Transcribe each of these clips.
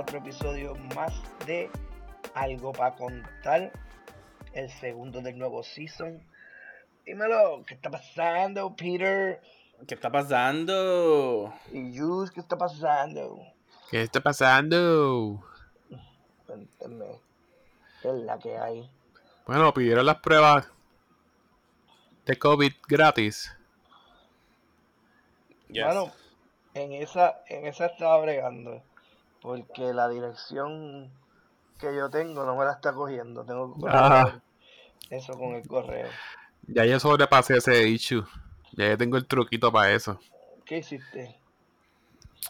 otro episodio más de Algo para contar, el segundo del nuevo season. Dímelo, ¿qué está pasando, Peter? ¿Qué está pasando? Y Yus, ¿qué está pasando? ¿Qué está pasando? Cuéntenme, ¿qué es la que hay? Bueno, pidieron las pruebas de COVID gratis. Yes. Bueno, en esa, en esa estaba bregando, porque la dirección que yo tengo no me la está cogiendo. Tengo que Ah. eso con el correo. Ya yo sobrepasé ese issue. Ya yo tengo el truquito para eso. ¿Qué hiciste?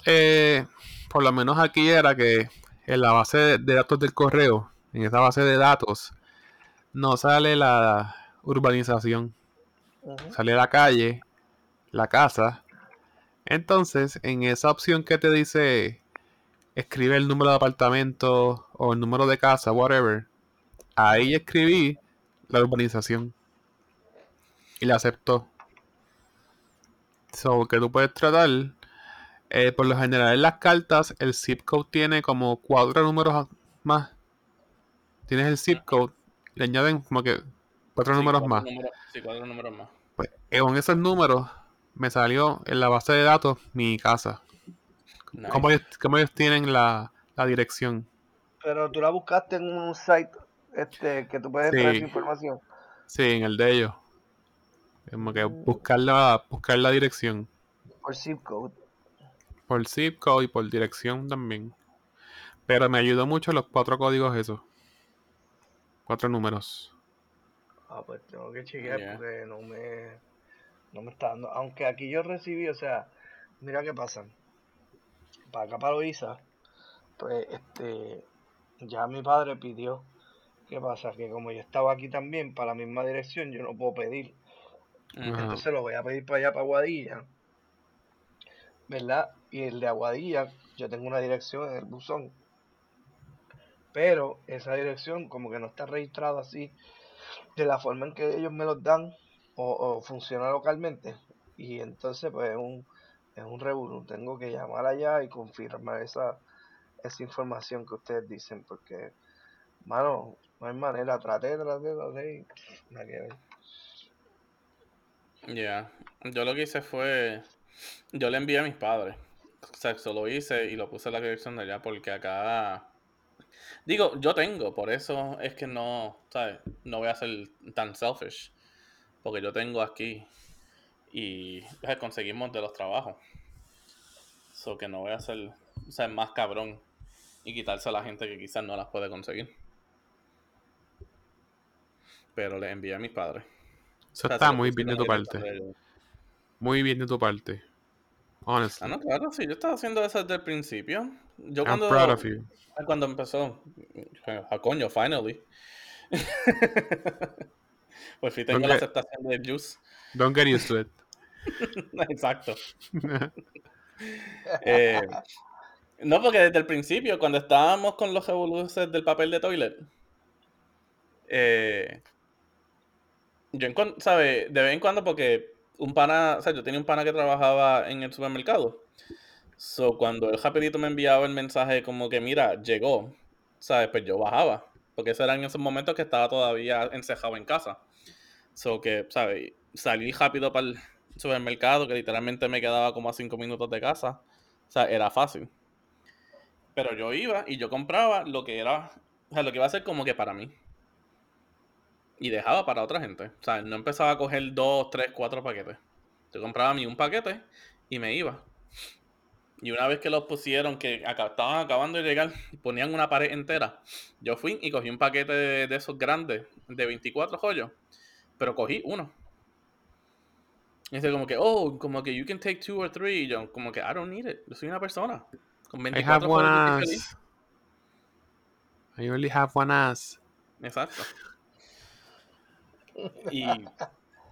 Eh, por lo menos aquí era que en la base de- datos del correo, en esa base de datos, no sale la urbanización. Sale la calle, la casa. Entonces, en esa opción que te dice escribe el número de apartamento o el número de casa, whatever, ahí escribí la urbanización y la aceptó. So, que tú puedes tratar. eh, por lo general en las cartas, el zip code tiene como cuatro números más. Tienes el zip code, le añaden como que cuatro Sí, números cuatro más. números- sí, cuatro números más. Pues eh, con esos números me salió en la base de datos mi casa. Nice. ¿Cómo, ellos, cómo ellos tienen la, la dirección? Pero tú la buscaste en un site este, que tú puedes Sí. traer información. Sí, en el de ellos. Como que buscar la, buscar la dirección. Por zip code. Por zip code y por dirección también. Pero me ayudó mucho los cuatro códigos esos. Cuatro números. Ah, pues tengo que chequear Yeah. porque no me, no me está dando. Aunque aquí yo recibí, o sea, mira qué pasa. Para acá, para Loiza, pues este, ya mi padre pidió. ¿Qué pasa? Que como yo estaba aquí también, para la misma dirección, yo no puedo pedir. Ajá. Entonces lo voy a pedir para allá, para Aguadilla. ¿Verdad? Y el de Aguadilla, yo tengo una dirección en el buzón. Pero esa dirección como que no está registrada así de la forma en que ellos me los dan o, o funciona localmente. Y entonces pues es un, es un revolú. Tengo que llamar allá y confirmar esa, esa información que ustedes dicen. Porque, mano, no hay manera. Traté, traté, traté y nada que. Ya. Yo lo que hice fue. Yo le envié a mis padres. O sea, eso lo hice y lo puse en la dirección de allá porque acá. Digo, yo tengo, por eso es que no, ¿sabes? No voy a ser tan selfish. Porque yo tengo aquí y conseguimos de los trabajos. So que no voy a ser, o sea, más cabrón y quitarse a la gente que quizás no las puede conseguir. Pero le envié a mis padres. Eso O sea, está muy bien de tu parte. de. Muy bien de tu parte. Ah, Honestly. no, claro, sí, yo estaba haciendo eso desde el principio. Yo I'm cuando, proud of you. cuando empezó, a coño, finally. pues sí, tengo la aceptación de Juice. Don't get used to it. Exacto. Eh, no, porque desde el principio, cuando estábamos con los revoluciones del papel de toilet, eh, yo, ¿sabe? De vez en cuando, porque un pana, o sea, yo tenía un pana que trabajaba en el supermercado. So, cuando él rapidito me enviaba el mensaje como que, mira, llegó, ¿sabes? Pues yo bajaba. Porque eso era en esos momentos que estaba todavía encejado en casa. So, que, ¿sabes? Salí rápido para el supermercado, que literalmente me quedaba como a cinco minutos de casa. O sea, era fácil. Pero yo iba y yo compraba lo que era, o sea, lo que iba a ser como que para mí. Y dejaba para otra gente. O sea, no empezaba a coger dos, tres, cuatro paquetes. Yo compraba a mí un paquete y me iba. Y una vez que los pusieron, que acá, estaban acabando de llegar, ponían una pared entera. Yo fui y cogí un paquete de, de esos grandes, de 24 joyos. Pero cogí uno. Y dice como que, oh, como que you can take two or three. Y yo, como que, I don't need it. Yo soy una persona. Con I 24 have one ass. I only have one ass. Exacto. Y,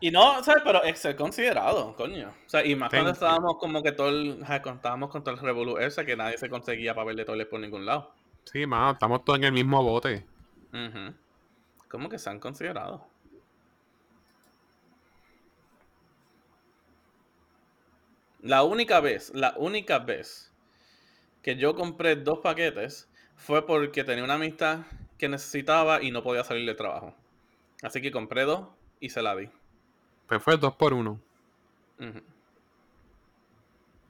y no, ¿sabes? Pero es ser considerado, coño. O sea, y más cuando you. estábamos como que todo el, estábamos con todo el revolú ese que nadie se conseguía papel de toilet por ningún lado. Sí, mano, estamos todos en el mismo bote. Ujú. ¿Cómo que se han considerado? La única vez, la única vez que yo compré dos paquetes fue porque tenía una amistad que necesitaba y no podía salir de trabajo. Así que compré dos y se la di. Pues fue dos por uno.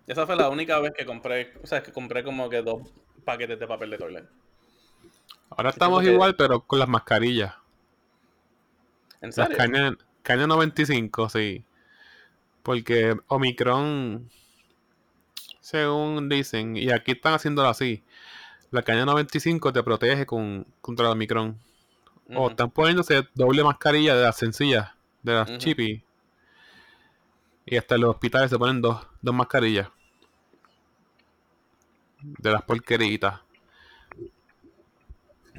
Esa fue la única vez que compré, o sea, que compré como que dos paquetes de papel de toilet. Ahora estamos igual, pero con las mascarillas. ¿En Las serio? cañas, caña 95, sí. Porque Omicron, según dicen, y aquí están haciéndolo así, la caña 95 te protege con, contra el Omicron. O Ujú. están poniéndose doble mascarilla de las sencillas, de las Ujú. chippy. Y hasta en los hospitales se ponen dos, dos mascarillas. De las porqueritas.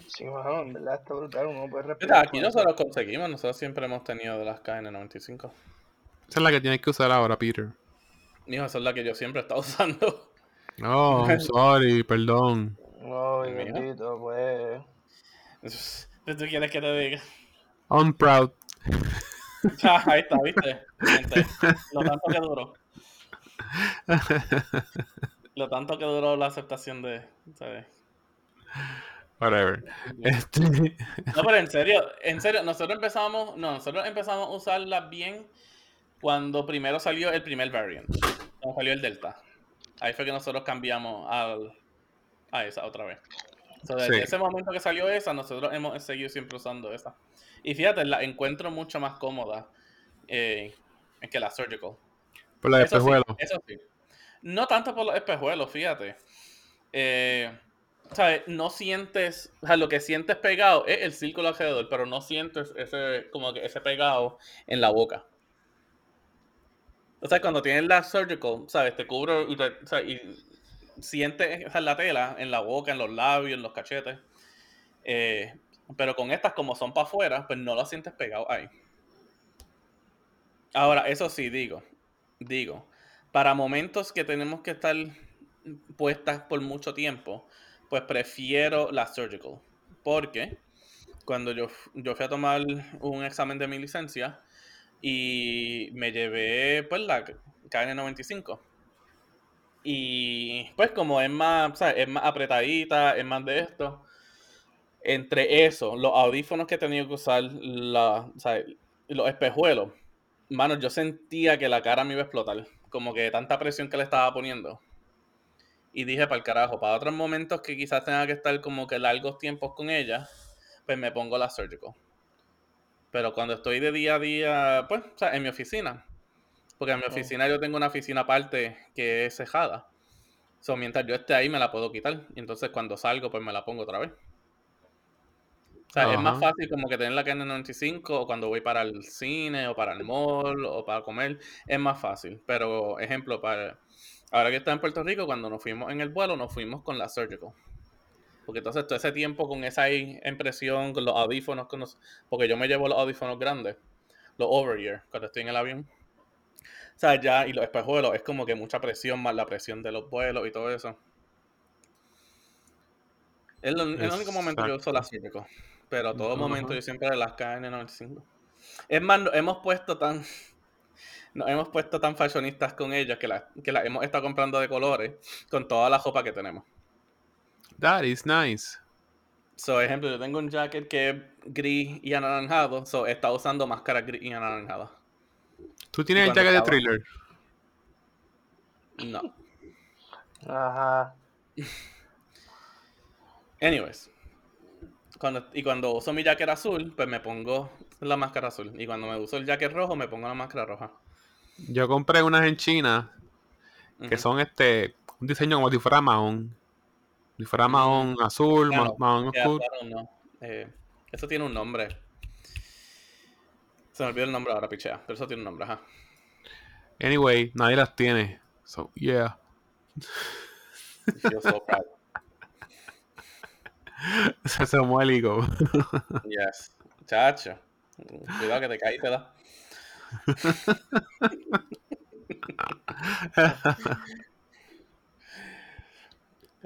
Sí, mano, en verdad está brutal, uno puede Mira, respirar. aquí nosotros conseguimos, nosotros siempre hemos tenido de las KN95. Esa es la que tienes que usar ahora, Peter. Mijo, esa es la que yo siempre he estado usando. No, sorry, perdón. No, bendito, pues. ¿Qué tú quieres que te diga? I'm proud. Ah, ahí está, ¿viste? Gente, lo tanto que duró. Lo tanto que duró la aceptación de... ¿sabes? Whatever. Este, No, pero en serio, en serio, nosotros empezamos, no, nosotros empezamos a usarlas bien cuando primero salió el primer variant, cuando salió el Delta. Ahí fue que nosotros cambiamos al, a esa otra vez. So, desde Sí. ese momento que salió esa, nosotros hemos seguido siempre usando esa. Y fíjate, la encuentro mucho más cómoda eh, que la Surgical. por la de Eso sí, espejuelo. eso sí. No tanto por los espejuelos, fíjate. Eh, ¿sabes? No sientes, o sea, lo que sientes pegado es el círculo alrededor, pero no sientes ese, como que ese pegado en la boca. O sea, cuando tienes la surgical, ¿sabes? Te cubre y, te- sea, y sientes la tela en la boca, en los labios, en los cachetes. Eh, pero con estas, como son para afuera, pues no lo sientes pegado ahí. Ahora, eso sí, digo, digo, para momentos que tenemos que estar puestas por mucho tiempo, pues prefiero la surgical. Porque cuando yo, yo fui a tomar un examen de mi licencia y me llevé pues la KN95. Y pues como es más, ¿sabes? es más apretadita, es más de esto. Entre eso, los audífonos que he tenido que usar, la, ¿sabes? los espejuelos, mano, yo sentía que la cara me iba a explotar. Como que tanta presión que le estaba poniendo. Y dije, para el carajo, para otros momentos que quizás tenga que estar como que largos tiempos con ella, pues me pongo la surgical. Pero cuando estoy de día a día, pues, o sea, en mi oficina. Porque en mi Oh. oficina yo tengo una oficina aparte que es cejada. So, mientras yo esté ahí me la puedo quitar. Y entonces cuando salgo, pues me la pongo otra vez. O sea, es más fácil como que tener la KN95 o cuando voy para el cine o para el mall o para comer. Es más fácil. Pero, ejemplo, para ahora que estoy en Puerto Rico, cuando nos fuimos en el vuelo, nos fuimos con la Surgical. Porque entonces todo ese tiempo con esa impresión, con los audífonos, con los- porque yo me llevo los audífonos grandes, los over-ear, cuando estoy en el avión. O sea, ya, y los espejuelos, es como que mucha presión más la presión de los vuelos y todo eso. Es lo- el único momento que yo uso la Surgical. Pero todo Ajá. momento yo siempre las KN95. Es más, hemos puesto tan. Nos hemos puesto tan fashionistas con ellas que las que las hemos estado comprando de colores con toda la ropa que tenemos. That is nice. So, ejemplo, yo tengo un jacket que es gris y anaranjado, so estado usando máscara gris y anaranjada. ¿Tú tienes el jacket de thriller? No. Ajá. Anyways. Cuando, y cuando uso mi jacket azul, pues me pongo la máscara azul. Y cuando me uso el jacket rojo, me pongo la máscara roja. Yo compré unas en China que son este un diseño como si fuera mahón. Si fuera mahón azul, Claro, ma- mahón Ya, oscuro. claro, no. Eh, eso tiene un nombre. Se me olvidó el nombre ahora, pichea. Pero eso tiene un nombre, ajá. Anyway, nadie las tiene. So, yeah. Yo so proud. Se se muélico. Yes. Chacho. Cuidado que te y te da.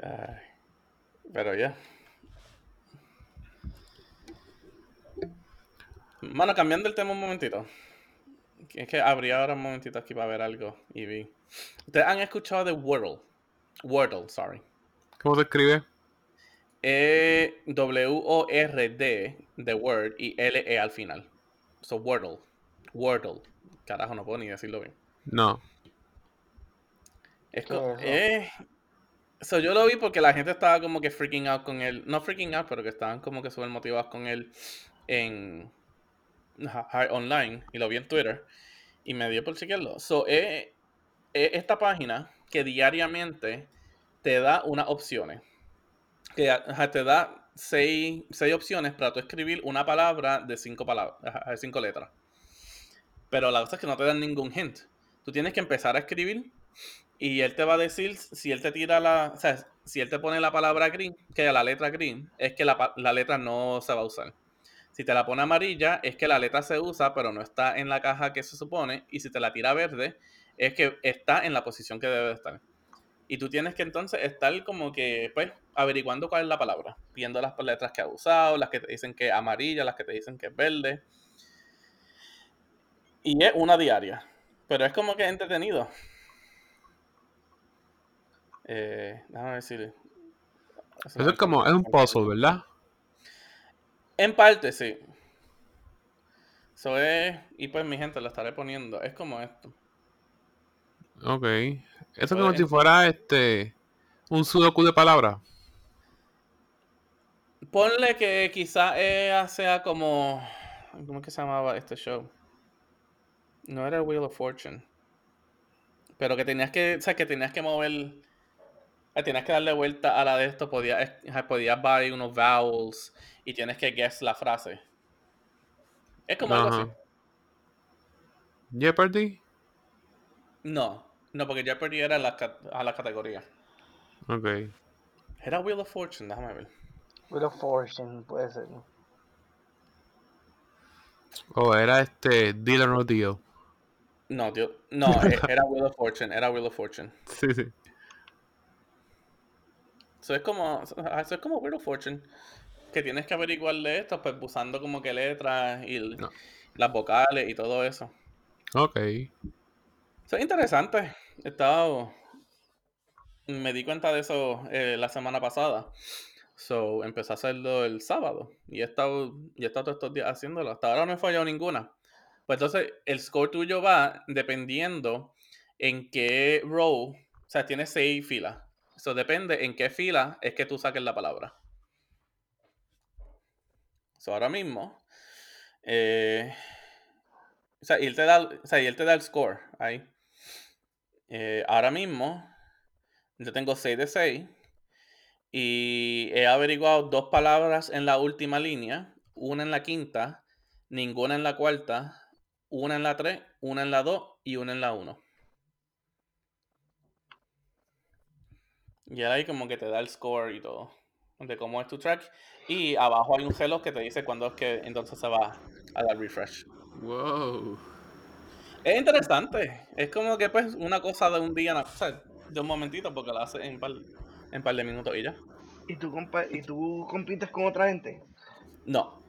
Ay. Pero ya. Mano, cambiando el tema un momentito. Es que abrí ahora un momentito aquí para ver algo y vi. ¿Ustedes han escuchado de Wordle? Wordle, sorry. ¿Cómo se escribe? E W-O-R-D de Word y L-E al final. So, Wordle. Wordle. Carajo, no puedo ni decirlo bien. No. Es eh, so, yo lo vi porque la gente estaba como que freaking out con él. No freaking out, pero que estaban como que súper motivados con él en online. Y lo vi en Twitter. Y me dio por chequearlo. So, eh, eh, esta página que diariamente te da unas opciones. Que te da seis, seis opciones para tú escribir una palabra de cinco palabras, de cinco letras. Pero la cosa es que no te dan ningún hint. Tú tienes que empezar a escribir y él te va a decir si él te tira la. O sea, si él te pone la palabra green, que la letra green, es que la, la letra no se va a usar. Si te la pone amarilla, es que la letra se usa, pero no está en la caja que se supone. Y si te la tira verde, es que está en la posición que debe de estar. Y tú tienes que entonces estar como que, pues, averiguando cuál es la palabra. Viendo las letras que ha usado, las que te dicen que es amarilla, las que te dicen que es verde. Y es una diaria. Pero es como que entretenido. Eh, déjame si... Eso es como, es un puzzle, ¿verdad? En parte, sí. Eso es... Y pues mi gente lo estaré poniendo. Es como esto. Ok. Eso es como si fuera este un sudoku de palabras. Ponle que quizás ella sea como... ¿Cómo es que se llamaba este show? No era Wheel of Fortune. Pero que tenías que... O sea, que tenías que mover... eh, Tenías que darle vuelta a la de esto. Podías, podías buy unos vowels. Y tienes que guess la frase. Es como algo así. Jeopardy. No. No, porque Jeopardy era la, a la categoría. Ok. Era Wheel of Fortune, déjame ver. Wheel of Fortune, puede ser. O era este Deal or No Deal. No, tío. No, e- era Wheel of Fortune. Era Wheel of Fortune. Sí, sí. Eso es como, eso es como Wheel of Fortune. Que tienes que averiguarle esto, pues usando como que letras y No. las vocales y todo eso. Ok. Eso es interesante. He estado- Me di cuenta de eso eh, la semana pasada. So, empecé a hacerlo el sábado. Y he estado, y he estado todos estos días haciéndolo. Hasta ahora no he fallado ninguna. Pues entonces, el score tuyo va dependiendo en qué row. O sea, tiene seis filas. Eso depende en qué fila es que tú saques la palabra. So, ahora mismo. eh, o sea, y él te da, o sea, y él te da el score ahí. Eh, ahora mismo, yo tengo 6 de 6 y he averiguado dos palabras en la última línea, una en la quinta, ninguna en la cuarta, una en la 3, una en la 2 y una en la 1. Y ahí como que te da el score y todo, de cómo es tu track. Y abajo hay un reloj que te dice cuándo es que entonces se va a dar refresh. Wow. Es interesante. Es como que pues una cosa de un día, o sea, de un momentito, porque la hace en par, en par de minutos y ya. ¿Y tú, compa ¿Y tú compites con otra gente? No.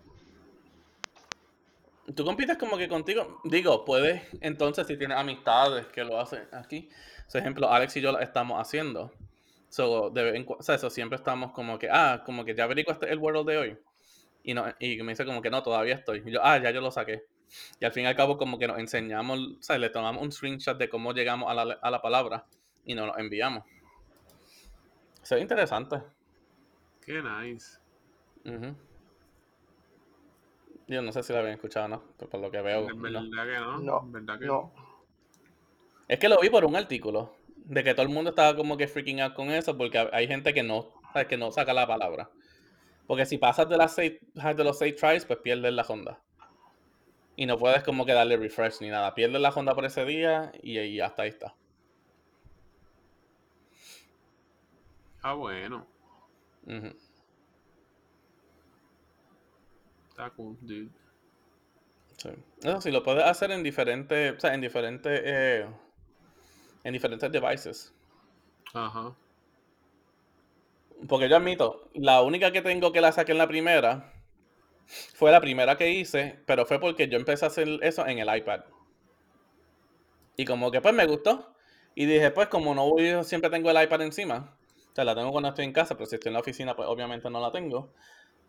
Tú compites como que contigo. Digo, puedes, entonces, si tienes amistades que lo hacen aquí. Por ejemplo, Alex y yo lo estamos haciendo. So, de vez en cua- o sea, eso siempre estamos como que, ah, como que ya averiguaste el world de hoy. Y, no, y me dice como que no, todavía estoy. Y yo, ah, ya yo lo saqué. Y al fin y al cabo como que nos enseñamos, o sea, le tomamos un screenshot de cómo llegamos a la, a la palabra y nos lo enviamos. Eso es interesante. Qué nice. Ujú. Yo no sé si la habían escuchado, ¿no? Por por lo que veo. En no. verdad que no. No, en verdad que no. Es que lo vi por un artículo. De que todo el mundo estaba como que freaking out con eso. Porque hay- gente que no, que no saca la palabra. Porque si pasas de, las seis, de los seis tries, pues pierdes la Honda. Y no puedes como que darle refresh ni nada. Pierdes la Honda por ese día y, y hasta ahí está. Ah, bueno. Ujú. Está cool, dude. Sí. Eso sí, lo puedes hacer en diferentes, o sea, en diferentes, eh, en diferentes devices. Ajá. Porque yo admito, la única que tengo que la saqué en la primera fue la primera que hice, pero fue porque yo empecé a hacer eso en el iPad. Y como que pues me gustó. Y dije, pues como no voy, siempre tengo el iPad encima, O sea, la tengo cuando estoy en casa, pero si estoy en la oficina, pues obviamente no la tengo.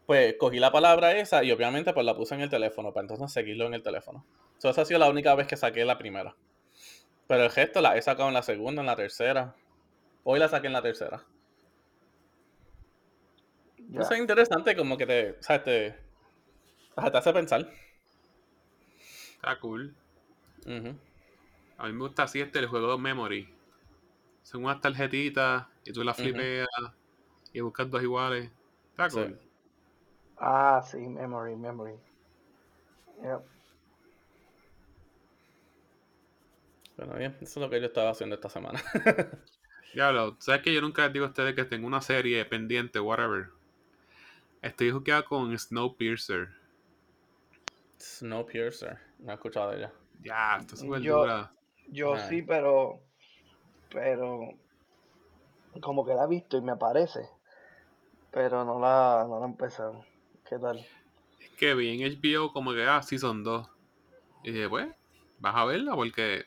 Pues cogí la palabra esa y obviamente pues la puse en el teléfono para entonces seguirlo en el teléfono. So, esa ha sido la única vez que saqué la primera. Pero el gesto la he sacado en la segunda, en la tercera. Hoy la saqué en la tercera. Eso es interesante, como que te, o sea, te, o sea, te hace pensar. Está cool. Ujú. A mí me gusta así este el juego de memory. Son unas tarjetitas y tú las flipeas y buscas dos iguales. Está Sí. cool. Ah, sí, memory, memory. Yep. Bueno, bien, eso es lo que yo estaba haciendo esta semana. Diablo, ¿sabes que yo nunca les digo a ustedes que tengo una serie pendiente, whatever? Estoy jugando con Snowpiercer. Snowpiercer, no he escuchado de ella. Ya, está súper Yo- dura. Yo sí, pero. Pero. Como que la he visto y me aparece. Pero no la, no la he empezado. ¿Qué tal? Es que vi en HBO como que, ah, Season 2. Y dije, pues, vas a verla porque...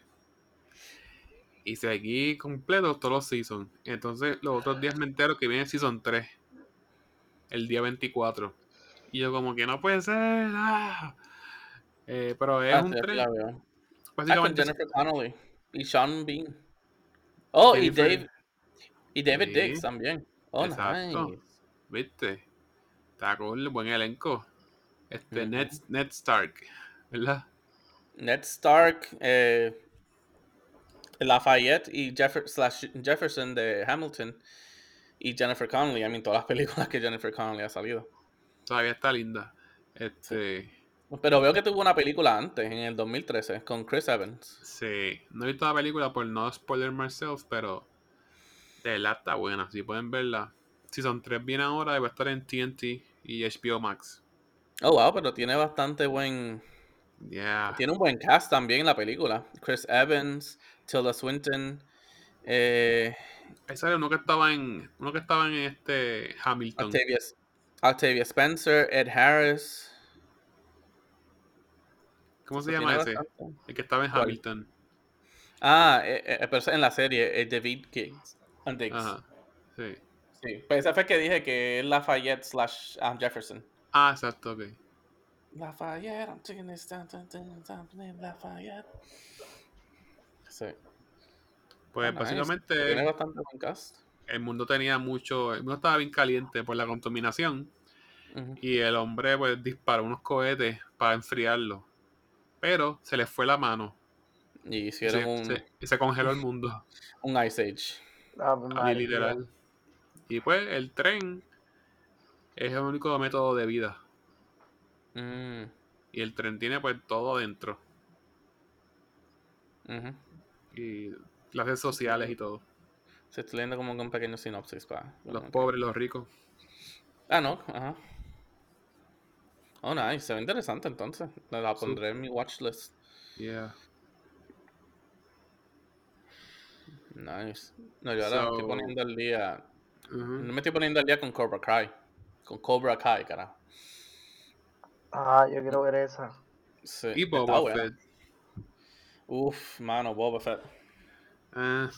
Y seguí completo todos los seasons. Entonces, los otros días me entero que viene Season 3. El día 24. Y yo como que no puede ser. ah. Eh, pero es Ah, un tren. Ah, con Básicamente, Jennifer Connelly y Sean Bean. Oh, y Dave y David Sí. Dix también. Oh, Exacto. nice. ¿viste? Está cool, buen elenco. Este, Ujú. Ned, Ned Stark, ¿verdad? Ned Stark, eh, Lafayette y Jeffer- slash Jefferson de Hamilton y Jennifer Connelly. I mean, todas las películas que Jennifer Connelly ha salido. Todavía está linda. Este, Pero veo que tuvo una película antes, en el 2013, con Chris Evans. sí. No he visto la película por no spoiler myself, pero de verdad está buena. Si pueden verla. Season 3 viene ahora y va a estar en TNT y HBO Max. Oh, wow, pero tiene bastante buen... Yeah. Tiene un buen cast también en la película. Chris Evans, Tilda Swinton, eh, era uno que estaba en. Uno que estaba en este Hamilton. Octavia, Octavia Spencer, Ed Harris. ¿Cómo se llama ese? bastante. El que estaba en ¿Cuál? Hamilton. Ah, eh, eh, pero en la serie, eh, David. Diggs. Ajá. Sí. Sí, pues ese fue que dije que es Lafayette slash um, Jefferson. Ah, exacto, ok. Lafayette, I'm taking this down, down, down, down, down, Lafayette. Sí. Pues Ah, nice. básicamente Tiene bastante buen cast. el mundo tenía mucho. El mundo estaba bien caliente por la contaminación. Y el hombre pues disparó unos cohetes para enfriarlo. Pero se le fue la mano. Y hicieron se, un, se- y se congeló el mundo. un Ice Age. María. literal. Y pues el tren es el único método de vida. Mm, Y el tren tiene pues todo adentro. ujú. Y clases sociales y todo. Se estoy leyendo como un pequeño sinopsis para. Los ok. pobres, los ricos. Ah, no, ajá. Oh, nice. Se ve interesante entonces. La, Sí. pondré en mi watch list. Yeah. Nice. No, yo ahora me estoy poniendo al día. No me estoy poniendo al día con Cobra Kai. Con Cobra Kai, carajo. Ah, yo quiero ver esa. Sí, Y Boba. Fett. Uf, mano, Boba Fett. Ah,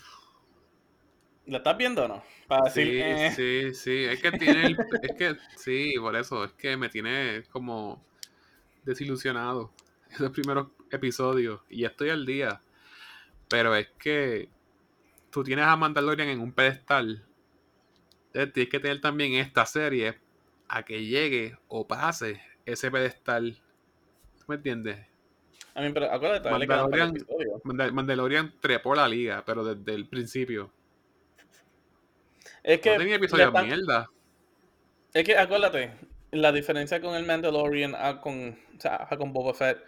¿La estás viendo o no? Para decir, sí, eh, sí, sí. Es que tiene. el- es que sí, por eso. Es que me tiene como desilusionado. Esos primeros episodios. Y ya estoy al día. Pero es que tú tienes a Mandalorian en un pedestal. Entonces tienes que tener también esta serie a que llegue o pase ese pedestal. ¿Tú me entiendes? A mí, pero acuérdate, Mandalorian-. Mandal- Mandalorian trepó la liga, pero desde el principio. Es que, No tenía episodios mierda. es que acuérdate, la diferencia con el Mandalorian a con, o sea, a con Boba Fett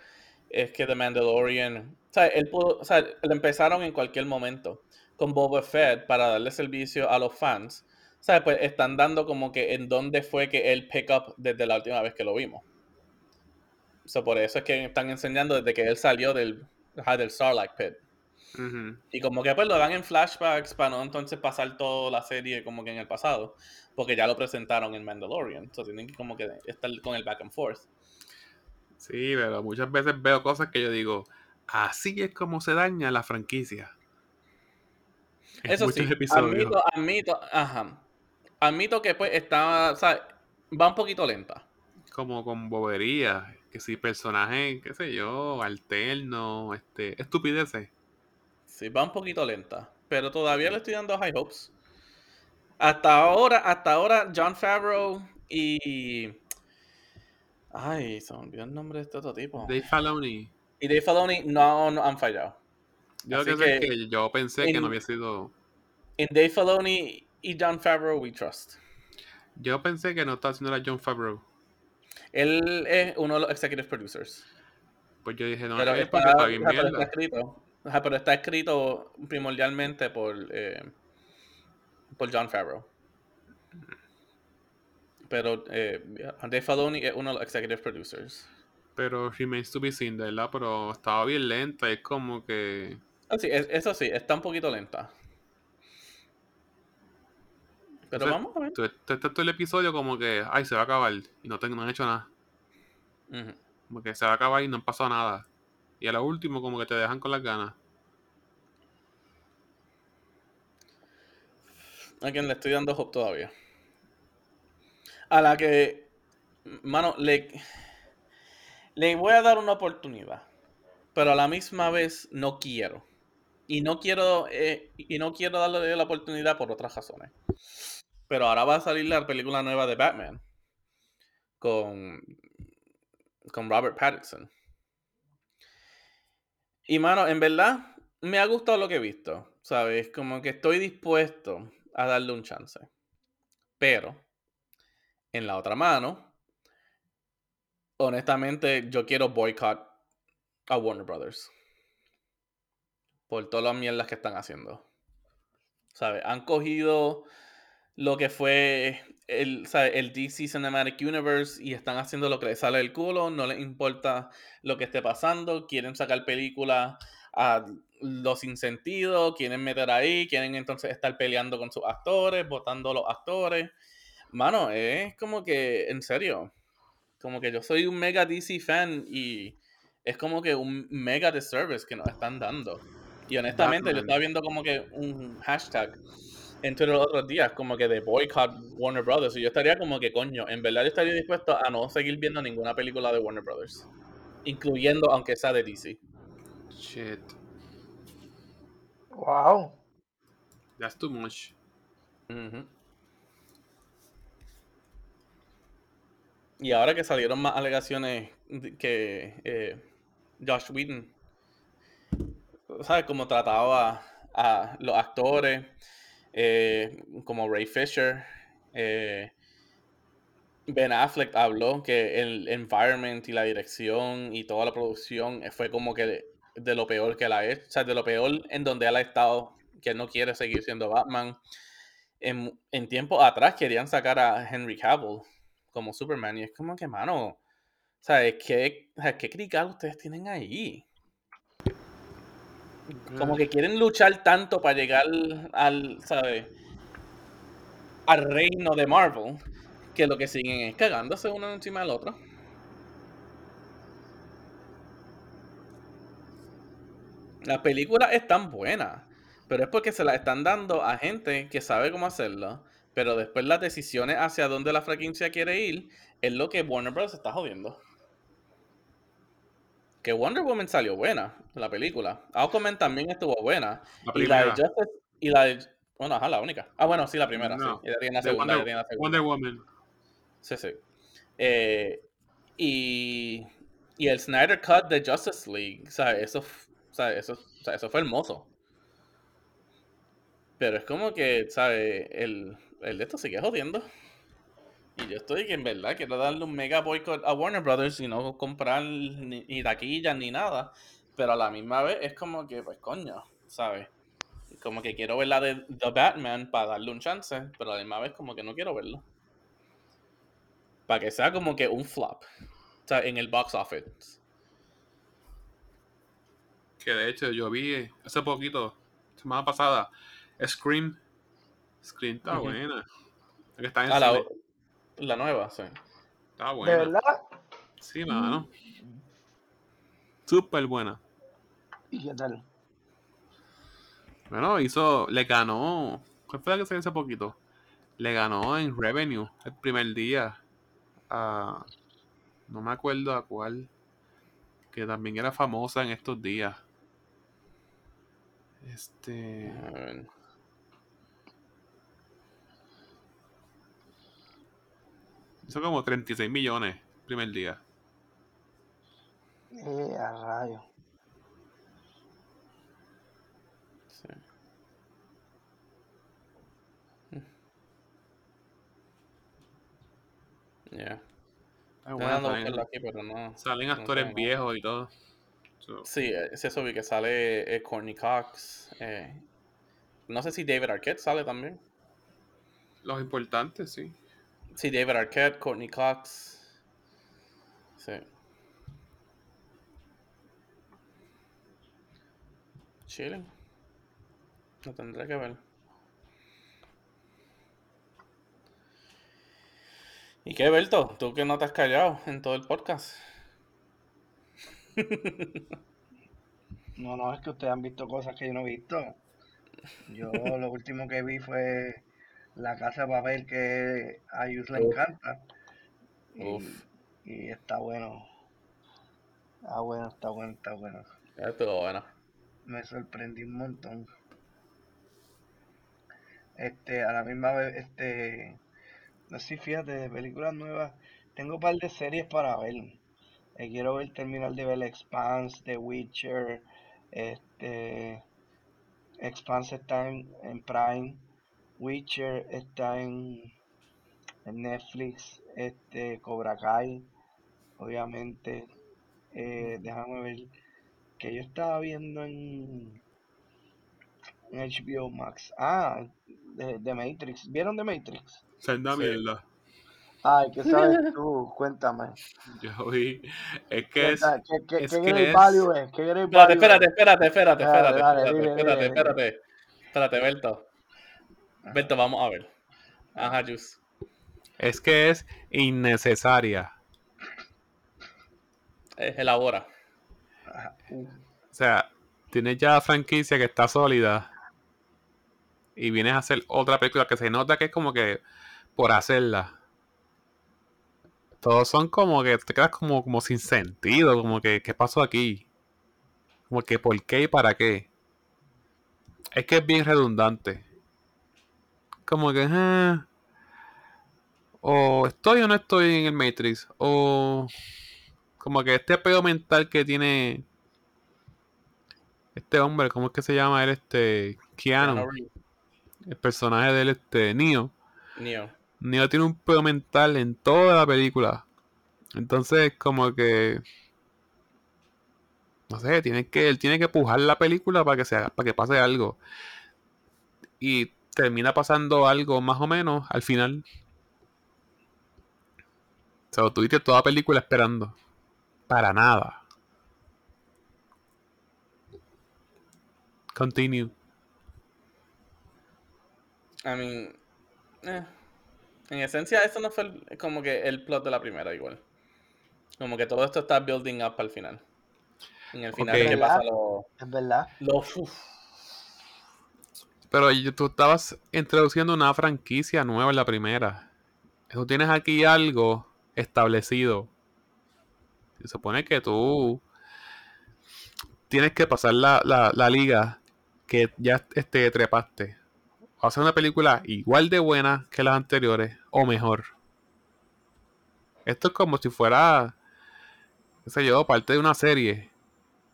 es que The Mandalorian, o sea, él pudo, o sea, lo empezaron en cualquier momento. Con Boba Fett para darle servicio a los fans. O sea, pues están dando como que en dónde fue que él pick up desde la última vez que lo vimos. O sea, por eso es que están enseñando desde que él salió del, del Sarlacc Pit. Y como que pues lo dan en flashbacks para no entonces pasar toda la serie como que en el pasado. Porque ya lo presentaron en Mandalorian. Entonces tienen que como que estar con el back and forth. Sí, pero muchas veces veo cosas que yo digo, así es como se daña la franquicia. En Eso sí, episodios. admito, admito, ajá. Admito que pues está, o sea, va un poquito lenta. Como con boberías. Que si personajes, qué sé yo, alternos, este, estupideces. Sí, va un poquito lenta. Pero todavía le estoy dando high hopes. Hasta ahora, hasta ahora, John Favreau y. Ay, se me olvidó el nombre de este otro tipo. Dave Filoni. Y Dave Filoni no, no han fallado. Yo que que yo pensé que no había sido. En Dave Filoni y John Favreau, we trust. Yo pensé que no estaba haciendo la John Favreau. Él es uno de los executive producers. Pues yo dije, no, Pero es porque está bien pero está escrito. pero está escrito primordialmente por, eh, por John Favreau. Pero eh, Dave Filoni es uno de los executive producers. Pero remains to be seen, de verdad, pero estaba bien lenta. Es como que. Ah, sí, es- eso sí, está un poquito lenta. Pero o sea, vamos a ver. Tú, tú estás todo el episodio como que, ay, se va a acabar. Y no, te, no han hecho nada. Ujú. Como que se va a acabar y no han pasado nada. Y a lo último, como que te dejan con las ganas. A quien le estoy dando hope todavía. A la que, mano, le, le voy a dar una oportunidad. Pero a la misma vez no quiero. Y no quiero, eh, y no quiero darle la oportunidad por otras razones. Pero ahora va a salir la película nueva de Batman. Con, con Robert Pattinson. Y mano, en verdad, me ha gustado lo que he visto. ¿Sabes? Como que estoy dispuesto a darle un chance. Pero, en la otra mano, honestamente, yo quiero boycott a Warner Brothers. Por todas las mierdas que están haciendo. ¿Sabes? Han cogido lo que fue el, ¿sabe? el DC Cinematic Universe y están haciendo lo que les sale del culo. No les importa lo que esté pasando. Quieren sacar películas a los sin sentido. Quieren meter ahí. Quieren entonces estar peleando con sus actores, votando a los actores. Mano, es como que, en serio, como que yo soy un mega DC fan y es como que un mega disservice que nos están dando. Y honestamente, yo Batman. estaba viendo como que un hashtag entre los otros días, como que de boycott Warner Brothers. Y yo estaría como que, coño, en verdad yo estaría dispuesto a no seguir viendo ninguna película de Warner Brothers. Incluyendo, aunque sea de DC. Shit. Wow. That's too much. Ujú. Y ahora que salieron más alegaciones que eh, Josh Whedon, ¿sabes? Como trataba a los actores, eh, como Ray Fisher, eh, Ben Affleck habló que el environment y la dirección y toda la producción fue como que de lo peor que él ha hecho, o sea, de lo peor en donde él ha estado, que él no quiere seguir siendo Batman. En, en tiempo atrás querían sacar a Henry Cavill como Superman y es como que, mano, ¿sabes? ¿Qué, qué ustedes tienen ahí? Como que quieren luchar tanto para llegar al, ¿sabes? Al reino de Marvel, que lo que siguen es cagándose uno encima del otro. Las películas están buenas, pero es porque se las están dando a gente que sabe cómo hacerlo. Pero después las decisiones hacia dónde la franquicia quiere ir es lo que Warner Bros. está jodiendo. Que Wonder Woman salió buena, la película. Aquaman también estuvo buena. La Y la de. Justice, y la de... Bueno, ajá, la única. Ah, bueno, sí, la primera, No, sí. La segunda, Wonder, tiene la segunda. Wonder Woman. Sí, sí. Eh, y, y el Snyder Cut de Justice League, ¿sabes? Eso, ¿sabes? Eso, sea, eso fue hermoso. Pero es como que, ¿sabes? El, el de esto sigue jodiendo. Y yo estoy que en verdad quiero darle un mega boycott a Warner Brothers y no comprar ni, ni taquillas ni nada. Pero a la misma vez es como que, pues coño, ¿sabes? Como que quiero ver la de The Batman para darle un chance, pero a la misma vez como que no quiero verlo. Para que sea como que un flop. O sea, en el box office. Que de hecho yo vi hace poquito, semana pasada, Scream. Scream está buena. Que está en Ah, la, cine. La nueva, sí. Está ¿De buena. verdad? Sí, mano. Súper buena. ¿Y qué tal? Bueno, hizo, le ganó, ¿cuál fue la que se hace poquito? Le ganó en Revenue el primer día a, no me acuerdo a cuál, que también era famosa en estos días. Este, A ver. Hizo como 36 millones el primer día. Eh, a rayo. Sí. Ya. Salen, buscarlo aquí, pero no. salen no actores viejos y todo. So, Sí, eh, es eso, vi que sale eh, Courtney Cox. eh, no sé si David Arquette sale también. los importantes, sí. Sí, David Arquette, Courtney Cox. Sí. Chilling. Lo tendré que ver. ¿Y qué, Berto? ¿Tú que no te has callado en todo el podcast? No, no, es que ustedes han visto cosas que yo no he visto. Yo lo último que vi fue La Casa de Papel que a Yus le encanta. Y, Uf. y está bueno. Está bueno, está bueno, está bueno. Estuvo bueno. Me sorprendí un montón. Este, a la misma vez, este, no sé fíjate, de películas nuevas, tengo un par de series para ver. Eh, quiero ver, terminar de ver Expanse, The Witcher, este, Expanse está en, en Prime, Witcher está en, en Netflix, este, Cobra Kai, obviamente, eh, déjame ver, que yo estaba viendo en, en HBO Max. Ah, de, de Matrix. ¿Vieron de Matrix? Senda Sí. mierda. Ay, ¿qué sabes tú? Cuéntame. Yo vi. Es que es. ¿Qué, qué, es qué que great es- value es? ¿Qué great Espérate, espérate, es? espérate, espérate, Dale, espérate, espérate, dile, espérate, dile, espérate. Espérate, Berto. Berto, vamos a ver. Ajá, Jus. Es que es innecesaria. Eh, elabora. O sea, tienes ya la franquicia que está sólida. Y vienes a hacer otra película que se nota que es como que por hacerla. Todos son como que te quedas como, como sin sentido. Como que, ¿qué pasó aquí? Como que, ¿por qué y para qué? Es que es bien redundante. Como que, ah, o estoy o no estoy en el Matrix. O como que este apego mental que tiene este hombre, ¿cómo es que se llama él? Este, Keanu, el personaje de él, este, Neo. Neo. Neo tiene un pedo mental en toda la película. Entonces, como que. No sé, tiene que, él tiene que pujar la película para que, se haga- para que pase algo. Y termina pasando algo más o menos al final. O sea, tuviste toda la película esperando. Para nada. Continue. I mean, eh, en esencia, eso no fue el- como que el plot de la primera, igual. Como que todo esto está building up al final. En el final, Ok. ¿qué pasa? Lo, es verdad. lo- uf, Pero tú estabas introduciendo una franquicia nueva en la primera. Tú tienes aquí algo establecido. Se supone que tú tienes que pasar la, la- la liga que ya este, trepaste. O hacer una película igual de buena que las anteriores o mejor. Esto es como si fuera, qué sé yo, parte de una serie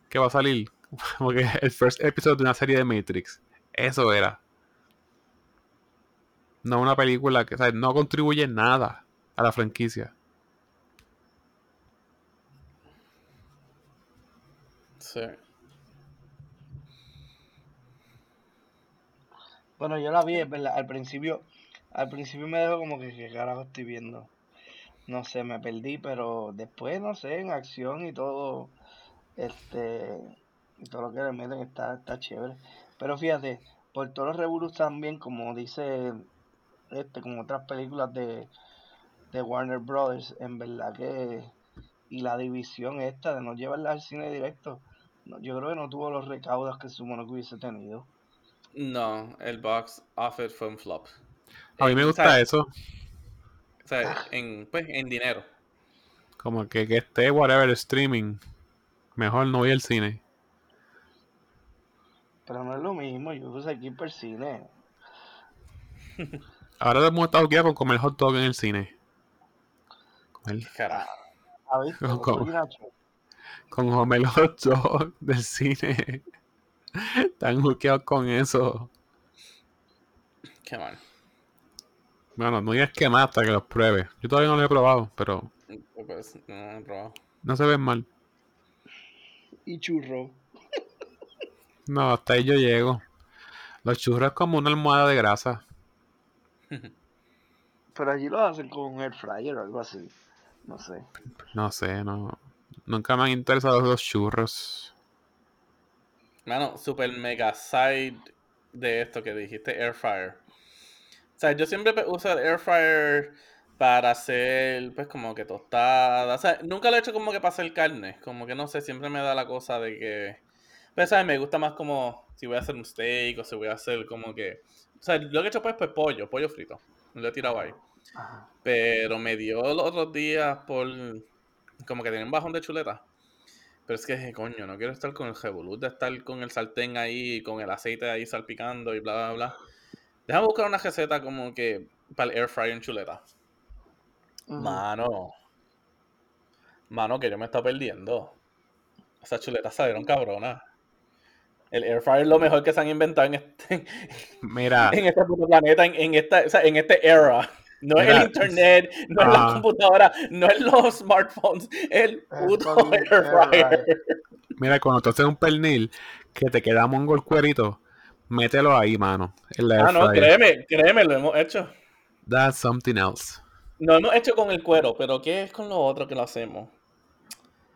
que va a salir. Como que el first episode de una serie de Matrix. Eso era. No una película que no contribuye nada a la franquicia. sí. Bueno, yo la vi, verdad. Al principio, al principio me dejó como que qué carajo estoy viendo. No sé, me perdí, pero después, no sé, en acción y todo, este, y todo lo que le meten está, está chévere. Pero fíjate, por todos los revolus también, como dice, este, como otras películas de, de Warner Brothers, en verdad que, y la división esta de no llevarla al cine directo, no, yo creo que no tuvo los recaudos que se supone que hubiese tenido. No, el box offer fue un flop. A mí me En- gusta ¿sabes? eso. O sea, en, pues, en dinero. Como que, que esté whatever streaming. Mejor no voy al cine. Pero no es lo mismo, yo uso aquí por cine. Ahora hemos estado aquí con comer hot dog en el cine. Otro Pinacho. con comer hot dog del cine. Están juqueados con eso. Qué mal. Bueno, no digas que más hasta que los pruebes. Yo todavía no lo he probado, pero Pues, no, no he probado. no se ven mal. Y churro. No, hasta ahí yo llego. Los churros es como una almohada de grasa. Pero allí lo hacen con un air fryer o algo así. No sé. No sé, no. Nunca me han interesado los churros. Mano, super mega side de esto que dijiste, air fryer. O sea, yo siempre uso el air fryer para hacer, pues, como que tostada. O sea, nunca lo he hecho como que para hacer carne. Como que no sé, siempre me da la cosa de que. Pero, ¿sabes? Me gusta más como si voy a hacer un steak o si voy a hacer como que. O sea, lo que he hecho pues, pues pollo, pollo frito. Lo he tirado ahí. Ajá. Pero me dio los otros días por. Como que tenía un bajón de chuleta. Pero es que, coño, no quiero estar con el revolut de estar con el sartén ahí, con el aceite ahí salpicando y bla, bla, bla. Déjame buscar una receta como que para el air fryer en chuleta. Mano. Mano, que yo me está perdiendo. Esas chuletas salieron cabronas. El air fryer es lo mejor que se han inventado en este, Mira, en este puto planeta, en, en esta, o sea, en este era. No es el internet, no es la computadora, no es los smartphones, es el puto air fryer. mira, cuando tú haces un pernil que te queda mongo el cuerito, mételo ahí, mano. En la Ah, no, créeme, créeme, lo hemos hecho. That's something else. Lo hemos hecho con el cuero, pero ¿qué es con lo otro que lo hacemos?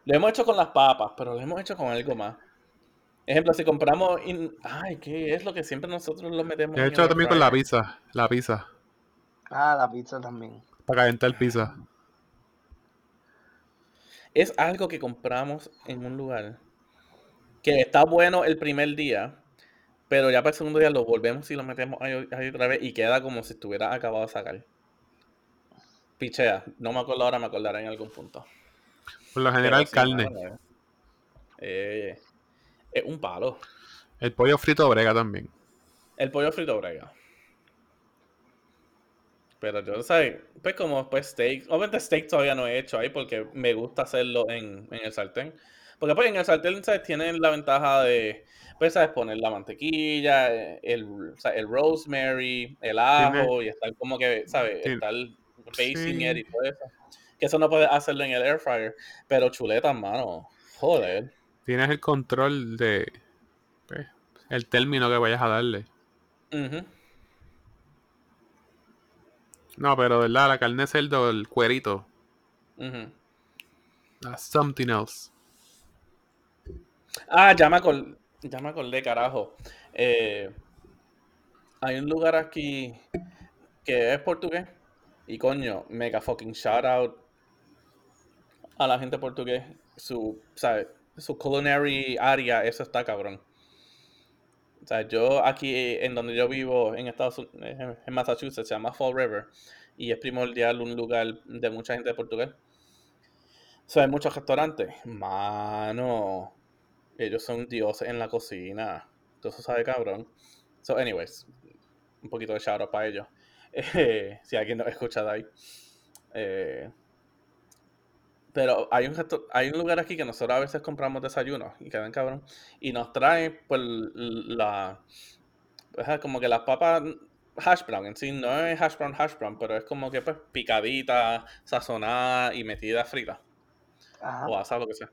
Lo hemos hecho con las papas, pero lo hemos hecho con algo más. Ejemplo, si compramos... in- Ay, ¿qué es lo que siempre nosotros lo metemos en hecho también con la pizza. La pizza. Ah, la pizza también. Para calentar pizza. Es algo que compramos en un lugar que está bueno el primer día, pero ya para el segundo día lo volvemos y lo metemos ahí, ahí otra vez y queda como si estuviera acabado de sacar. Pichea, no me acuerdo ahora, me acordaré en algún punto. Por lo Pero general, sí, carne. eh, es un palo. El pollo frito brega también. El pollo frito brega. Pero yo, ¿sabes? Pues como pues steak. Obviamente steak todavía no he hecho ahí porque me gusta hacerlo en, en el sartén. Porque pues en el sartén, ¿sabes? Tienen la ventaja de, pues, ¿sabes? Poner la mantequilla, el, el rosemary, el ajo y estar como que, ¿sabes? Tiene- Estar basing Sí. it y todo eso. Que eso no puedes hacerlo en el air fryer. Pero chuletas, mano. Joder. Tienes el control de pues, el término que vayas a darle. No, pero de verdad, la carne de cerdo, el cuerito, that's something else. Ah, ya me, acor- ya me acordé, carajo. Eh, hay un lugar aquí que es portugués. Y coño, mega fucking shout out a la gente portugués. Su, ¿sabes? Su culinary área, eso está cabrón. O sea, yo aquí en donde yo vivo, en Estados Unidos, en Massachusetts, se llama Fall River. Y es primordial un lugar de mucha gente de portugués. O sea, hay muchos restaurantes. Mano, ellos son dioses en la cocina. Entonces sabe cabrón. So, anyways, un poquito de shout out para ellos. Eh, si alguien nos escucha de ahí. Eh, pero hay un, hay un lugar aquí que nosotros a veces compramos desayunos y quedan cabrón. Y nos traen pues la. Como que las papas hash brown en sí, no es hash brown, hash brown, pero es como que pues picadita, sazonada y metida frita Ajá. o asado, lo que sea.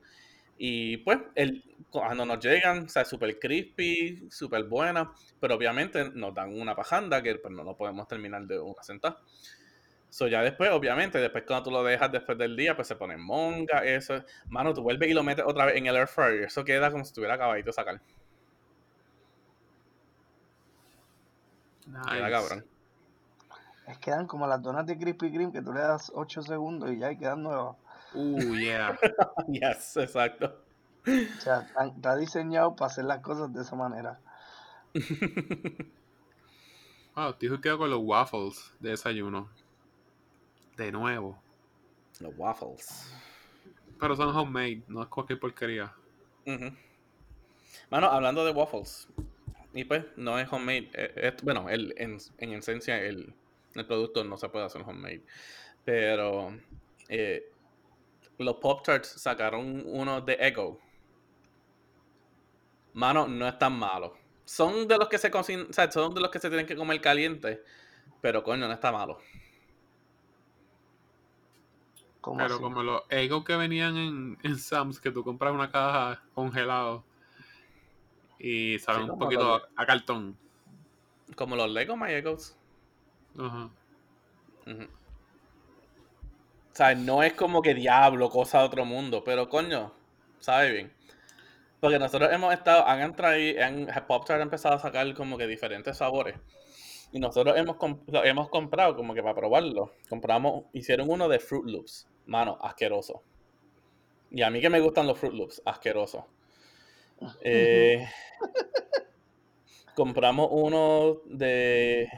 Y pues, el, cuando nos llegan, o sea, súper crispy, súper buena, pero obviamente nos dan una pajanda que pues no lo podemos terminar de una sentada. So ya después, obviamente, después cuando tú lo dejas después del día, pues se pone monga, eso. Mano, tú vuelves y lo metes otra vez en el air fryer. Eso queda como si estuviera acabadito de sacar. Queda cabrón. Es que quedan como las donas de Krispy Kreme que tú le das 8 segundos y ya y quedan nuevas. Uh, yeah. yes, exacto. O sea, está, diseñado para hacer las cosas de esa manera. Ah, estoy quedo con los waffles de desayuno. De nuevo. Los waffles. Pero son homemade, no es cualquier porquería. Mano, hablando de waffles. Y pues, no es homemade. eh, es- bueno, el, en, en esencia, el, el producto no se puede hacer homemade. Pero eh, los Pop Tarts sacaron uno de Eggo. Mano, no es tan malo. Son de los que se cocinan, o sea, son de los que se tienen que comer caliente. Pero coño, no está malo. ¿Cómo Pero así? como los Egos que venían en, en Sam's, que tú compras una caja congelado y saben Sí, un poquito los a, a cartón. Como los Lego My Eggos. Ajá. Ujú. O sea, no es como que diablo, cosa de otro mundo, pero coño, sabe bien. Porque nosotros hemos estado, han traído, han, Pop ha empezado a sacar como que diferentes sabores. Y nosotros hemos, comp- lo hemos comprado como que para probarlo. Compramos, hicieron uno de Fruit Loops. Mano, asqueroso. Y a mí que me gustan los Fruit Loops, asqueroso. Eh, compramos uno de.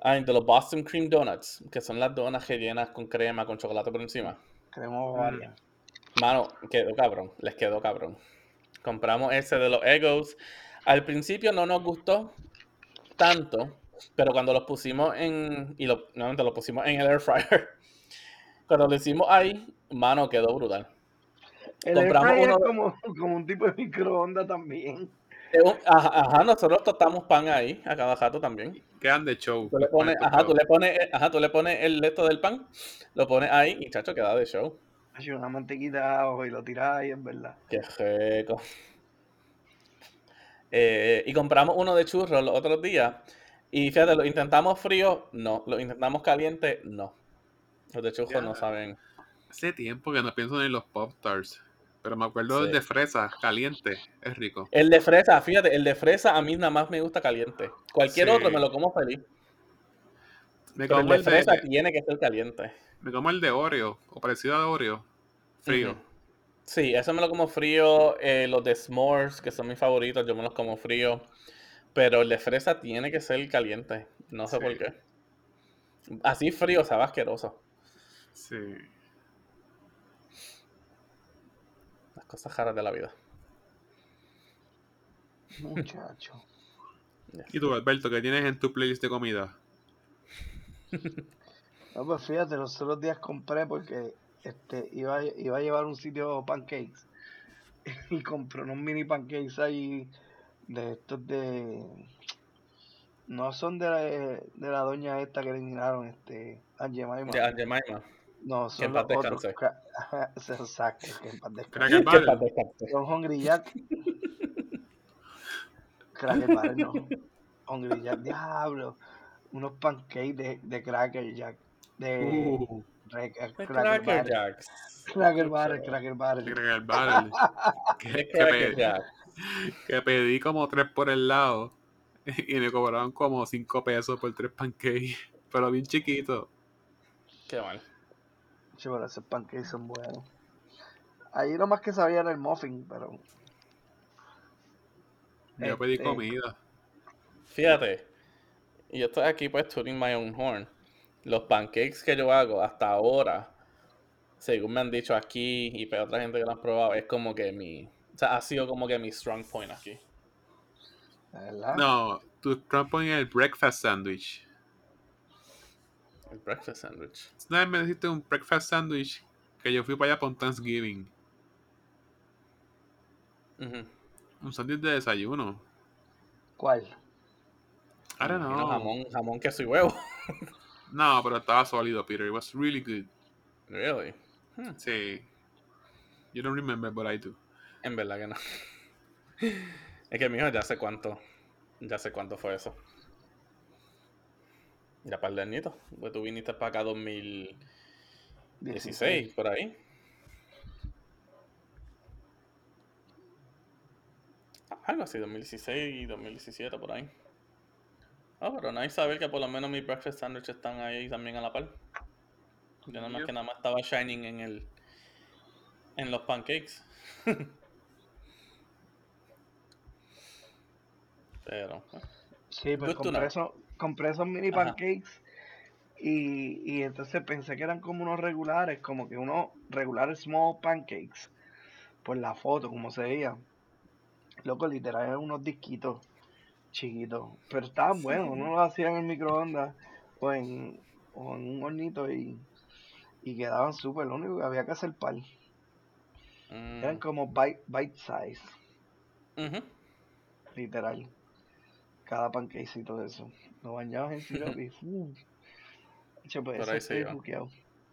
Ay, de los Boston Cream Donuts, que son las donas rellenas con crema, con chocolate por encima. Queremos Mm. varias. Mano, quedó cabrón, les quedó cabrón. Compramos ese de los Egos. Al principio no nos gustó tanto, pero cuando los pusimos en. Y lo, nuevamente lo pusimos en el air fryer. Cuando lo hicimos ahí, mano, quedó brutal. El air Compramos fryer uno es como, como un tipo de microondas también. Un- Ajá, ajá, nosotros tostamos pan ahí a cada rato también. Quedan de show. Tú le pones, Con ajá, tú le pones, ajá, tú le pones el esto del pan, lo pones ahí y chacho queda de show. Hay una mantequita abajo y lo tiras ahí, es verdad. Qué rico. Eh, y compramos uno de churros los otros días. Y fíjate, lo intentamos frío, no. Lo intentamos caliente, no. Los de churros no saben. Hace tiempo que no pienso en los Pop Tarts. Pero me acuerdo Sí. del de fresa, caliente. Es rico. El de fresa, fíjate, el de fresa a mí nada más me gusta caliente. Cualquier Sí. otro me lo como feliz. Me Pero el como de el de, fresa tiene que ser caliente. me como el de Oreo, o parecido a Oreo. Frío. Sí, eso me lo como frío. eh, los de s'mores, que son mis favoritos, yo me los como frío. Pero el de fresa tiene que ser caliente. No sé Sí. por qué. Así frío sabe asqueroso. Sí. Las cosas raras de la vida. Muchacho. ¿Y tú, Alberto, qué tienes en tu playlist de comida? No, pues fíjate, los otros días compré porque este iba, a- iba a llevar un sitio pancakes y compré unos mini pancakes ahí de estos de no son de la, de la doña esta que eliminaron este Aunt Jemima. De Aunt Jemima. no que en son paz los otros exacto que en paz descanse. Son Hungry Jack. Cracker Barrel no. Hungry Jack diablo. Unos pancakes de, de Cracker Jack. De Uh, Cracker Cracker Barrel Jacks. Cracker Barrel. Cracker Barrel Cracker Barrel. que, que Cracker pe- Jacks. que pedí como tres por el lado y me cobraron como cinco pesos por tres pancakes. Pero bien chiquito. Qué mal. Sí, pero esos pancakes son buenos. Ahí lo más que sabía era el muffin, pero Yo pedí Este. comida. Fíjate, y yo estoy aquí pues tooting my own horn. Los pancakes que yo hago hasta ahora, según me han dicho aquí y pues otra gente que lo han probado, es como que mi, o sea, ha sido como que mi strong point aquí. verdad. No, tu Trump en el breakfast sandwich. El breakfast sandwich. Una vez me dijiste un breakfast sandwich que yo fui para allá por Thanksgiving. Un sándwich de desayuno. ¿Cuál? I don't know. Jamón, jamón, queso y huevo. No, pero estaba sólido, Peter. It was really good. Really? Hmm, Sí. You don't remember, but I do. En verdad que no. Es que mijo, ya sé cuánto, ya sé cuánto fue eso. Ya par de añitos. Pues tú viniste para acá 2016, por ahí. Algo así, 2016 y 2017 por ahí. Ah, pero no hay saber que por lo menos mis breakfast sandwiches están ahí también a la par. Yo nada más que nada más estaba shining en el en los pancakes. Pero. Sí, pues Good to compré, esos, compré esos mini Ajá. pancakes y, y entonces pensé que eran como unos regulares, como que unos regulares small pancakes, por la foto, como se veía. Loco, literal, eran unos disquitos chiquitos, pero estaban buenos, uno los hacía en el microondas o en, o en un hornito y, y quedaban súper, lo único que había que hacer par. Eran Mm, como bite, bite size, ujú. literal. Cada pancakecito de eso. Lo bañabas en sirope y ¡fu! Che, pues eso estoy juqueado.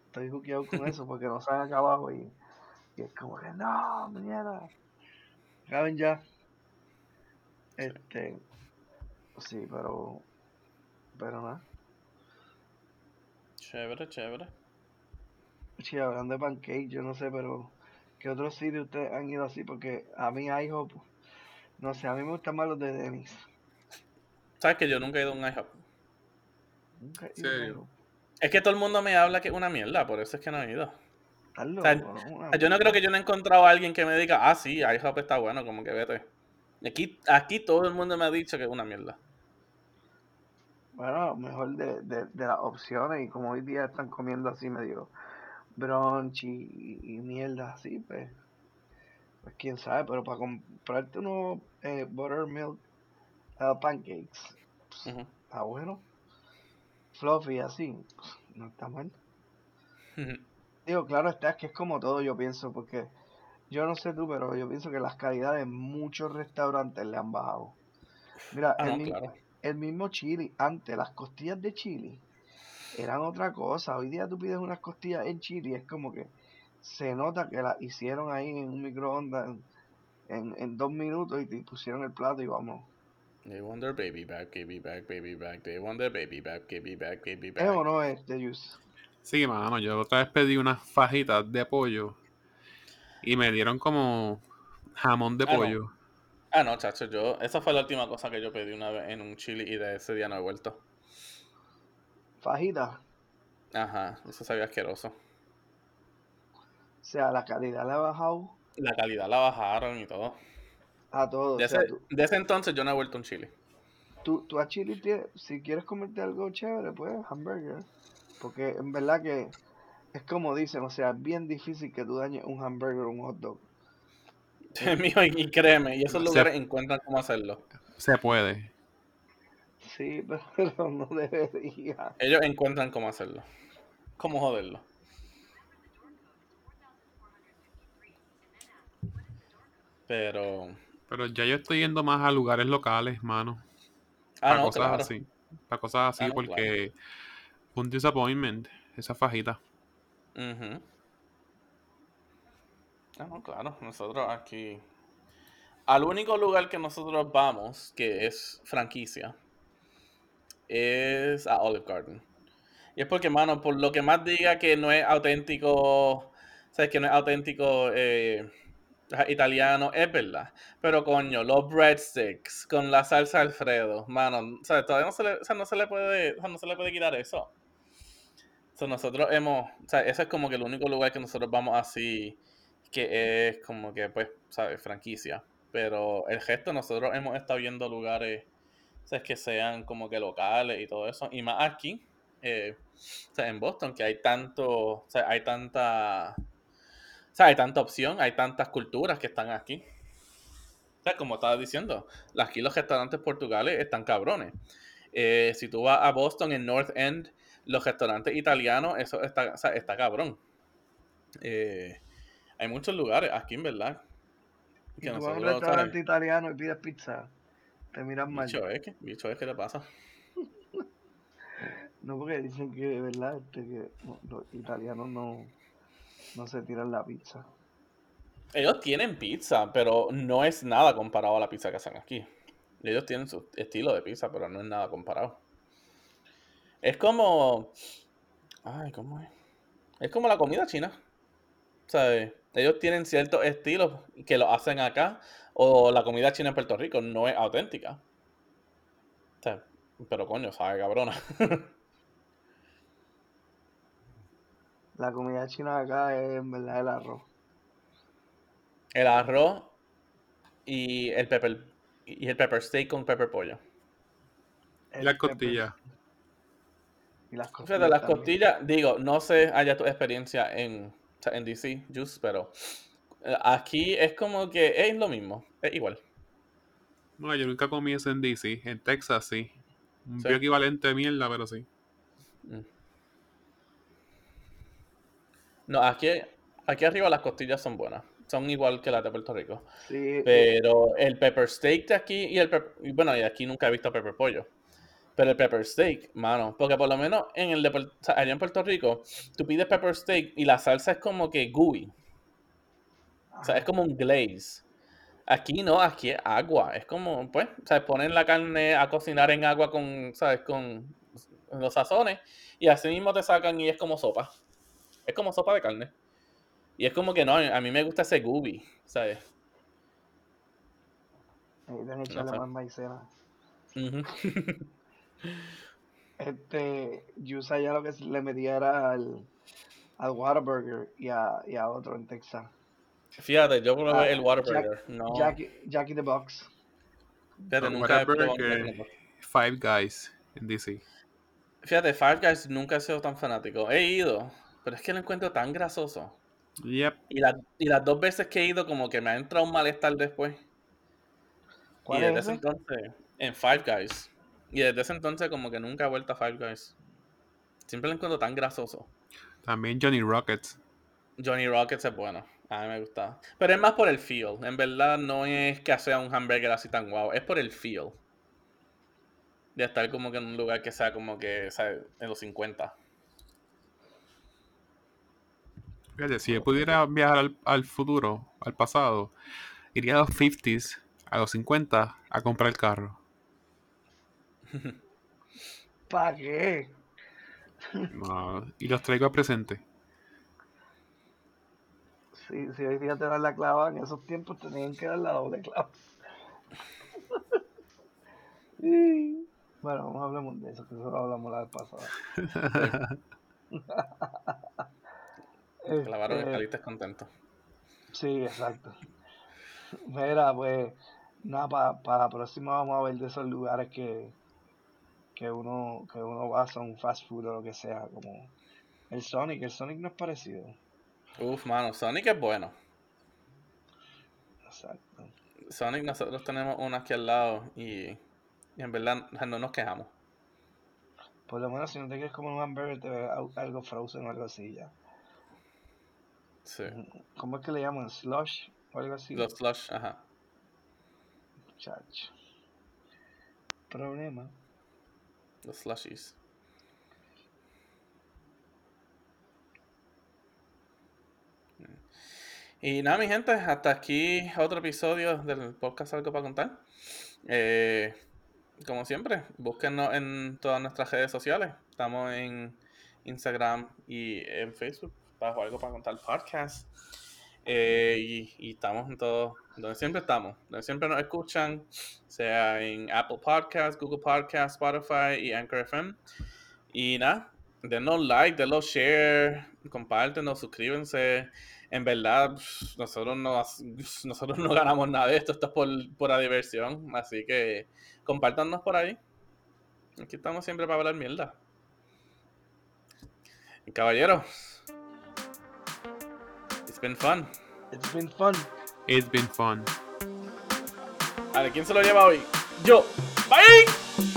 Estoy juqueado con eso porque no salen acá abajo y, y es como que no, mierda. Caben ya. Este, sí, pero, pero nada. Chévere, chévere. Sí, hablando de pancake, yo no sé, pero ¿qué otros sitios ustedes han ido así? Porque a mí IHOP, no sé, a mí me gustan más los de Dennis. ¿Sabes que yo nunca he ido a un IHOP? Nunca he ido a ¿Serio? IHOP. Es que todo el mundo me habla que es una mierda, por eso es que no he ido. Yo no creo que yo no he encontrado a alguien que me diga, ah, sí, IHOP está bueno, como que vete. Aquí, aquí todo el mundo me ha dicho que es una mierda. Bueno, mejor de, de, de las opciones y como hoy día están comiendo así medio brunch y, y mierda así, pues, pues quién sabe, pero para comprarte unos eh, buttermilk eh, pancakes, pues, está bueno, fluffy así, pues, no está mal. Digo, claro está, es que es como todo yo pienso, porque yo no sé tú, pero yo pienso que las calidades de muchos restaurantes le han bajado. Mira, Ah, el, no, mi- claro. El mismo chili, antes las costillas de chili eran otra cosa. Hoy día tú pides unas costillas en chili, es como que se nota que las hicieron ahí en un microondas en, en, en dos minutos y te pusieron el plato y vamos. They want their baby back, baby back, baby back. They want their baby back, baby back, baby ¿Es o back. no es de juice? Sí, mano, yo otra vez pedí unas fajitas de pollo y me dieron como jamón de Ah, no. Ah, no, chacho, yo... Esa fue la última cosa que yo pedí una vez en un chili y de ese día no he vuelto. Fajita. Ajá, eso sabía asqueroso. O sea, la calidad le ha bajado La calidad la bajaron y todo. a todo. De O sea, ese, tú, de ese entonces yo no he vuelto a un chili. tú, tú a chili, si quieres comerte algo chévere, pues hamburger. Porque en verdad que es como dicen, o sea, es bien difícil que tú dañes un hamburger o un hot dog. Mijo, y, y créeme, y esos Se- lugares encuentran cómo hacerlo. Se puede. Sí, pero no debería. Ellos encuentran cómo hacerlo. Cómo joderlo. Pero... Pero ya yo estoy yendo más a lugares locales, mano. Ah, para no, cosas claro. así. Para cosas así, Ah, no, porque un disappointment, esa fajita. Ah, no, claro. Nosotros aquí... Al único lugar que nosotros vamos, que es franquicia, es a Olive Garden. Y es porque, mano, por lo que más diga que no es auténtico, sabes que no es auténtico eh, italiano, es verdad. Pero coño, los breadsticks con la salsa Alfredo, mano, sabes, todavía no se le, o sea, no se le puede, o sea, no se le puede quitar eso. So, nosotros hemos, o sea, ese es como que el único lugar que nosotros vamos así, que es como que, pues, sabes, franquicia. Pero el resto, nosotros hemos estado viendo lugares, sabes, que sean como que locales y todo eso. Y más aquí, eh, en Boston, que hay tanto, hay tanta, o hay tanta opción, hay tantas culturas que están aquí. O como estaba diciendo, aquí los restaurantes portugales están cabrones. Eh, si tú vas a Boston, en North End, los restaurantes italianos, eso está, está cabrón. Eh, hay muchos lugares aquí, en verdad. Y Que tú vas a un restaurante ¿sabes? italiano y pides pizza, te miran mal. Bicho es que, bicho es que te pasa. No, porque dicen que de verdad este, que los italianos no, no se tiran la pizza. Ellos tienen pizza, pero no es nada comparado a la pizza que hacen aquí. Ellos tienen su estilo de pizza, pero no es nada comparado. Es como. Ay, ¿cómo es? Es como la comida china. ¿Sabes? Ellos tienen ciertos estilos que lo hacen acá, o la comida china en Puerto Rico no es auténtica. O sea, pero coño, sabe cabrona. La comida china de acá es en verdad el arroz. El arroz y el pepper, y el pepper steak con pepper pollo. Y El las pepper- costillas. Y las O sea, costillas. de las también. costillas, digo, no sé haya tu experiencia en, en DC, Juice, pero eh, aquí es como que es lo mismo, es igual. No, yo nunca comí eso en DC. En Texas sí. Un Sí. bioequivalente de mierda, pero sí. Mm. No, aquí, aquí arriba las costillas son buenas. Son igual que las de Puerto Rico. Sí, Pero el pepper steak de aquí y el pep- y bueno, y aquí nunca he visto pepper pollo. Pero el pepper steak, mano, porque por lo menos en el de, o sea, allá en Puerto Rico, tú pides pepper steak y la salsa es como que gooey. O sea, es como un glaze. Aquí no, aquí es agua. Es como, pues, o sea, ponen la carne a cocinar en agua con, ¿sabes? Con los sazones. Y así mismo te sacan y es como sopa. Es como sopa de carne. Y es como que no, a mí me gusta ese gooey, ¿sabes? Necesitan echarle sé. más maicena. Este, Yusa ya lo que le metía era al, al Whataburger y a, y a otro en Texas. Fíjate, yo probé Ah, el Jack- Whataburger. No, Jackie, Jackie the Box. fíjate, El nunca Whataburger, Jack Box. Five Guys en DC. Fíjate, Five Guys nunca he sido tan fanático. He ido, pero es que lo encuentro tan grasoso. Yep. Y, la- y las dos veces que he ido, como que me ha entrado un malestar después. Y ¿Cuál desde es ese ese? entonces, en Five Guys. Y desde ese entonces, como que nunca he vuelto a Five Guys. Siempre lo encuentro tan grasoso. También Johnny Rockets. Johnny Rockets es bueno. A mí me gusta. Pero es más por el feel. En verdad, no es que sea un hamburger así tan guau. Es por el feel. De estar como que en un lugar que sea como que. En los 50. Fíjate, si yo pudiera viajar al, al futuro, al pasado, iría a los 50s, a los 50, a comprar el carro. ¿Para qué? No, y los traigo al presente. Si, si hoy día te dan la clava, en esos tiempos tenían que dar la doble clava. Y, bueno, no hablemos de eso, que eso lo hablamos la vez pasada. Clavaron Este, saliste contento. Sí, exacto. Mira, pues, nada, pa- para la próxima vamos a ver de esos lugares que, que uno, que uno va, son fast food o lo que sea, como el Sonic, el Sonic no es parecido. Uf, mano, Sonic es bueno. Exacto. Sonic, nosotros tenemos uno aquí al lado y, y en verdad no nos quejamos. Por lo menos si no te quieres comer un hamburger, te ve al- algo frozen o algo así ya. Sí. ¿Cómo es que le llaman? ¿Slush? O algo así. Los slush, ajá. Chacho. Problema. Los slushies. Y nada, mi gente, hasta aquí otro episodio del podcast Algo para contar. Eh, como siempre, búsquenos en todas nuestras redes sociales. Estamos en Instagram y en Facebook bajo Algo para contar podcast. Eh, y, estamos en todo, donde siempre estamos, donde siempre nos escuchan, sea en Apple Podcasts, Google Podcasts, Spotify y Anchor FM. Y nada, denos like, denos share, compártenos, suscríbanse. En verdad, nosotros no, nosotros no ganamos nada de esto, esto es por, por diversión. Así que compártanos por ahí. Aquí estamos siempre para hablar mierda. Caballeros, been fun. It's been fun. It's been fun. A ver, ¿quién se lo lleva hoy? Yo. Bye.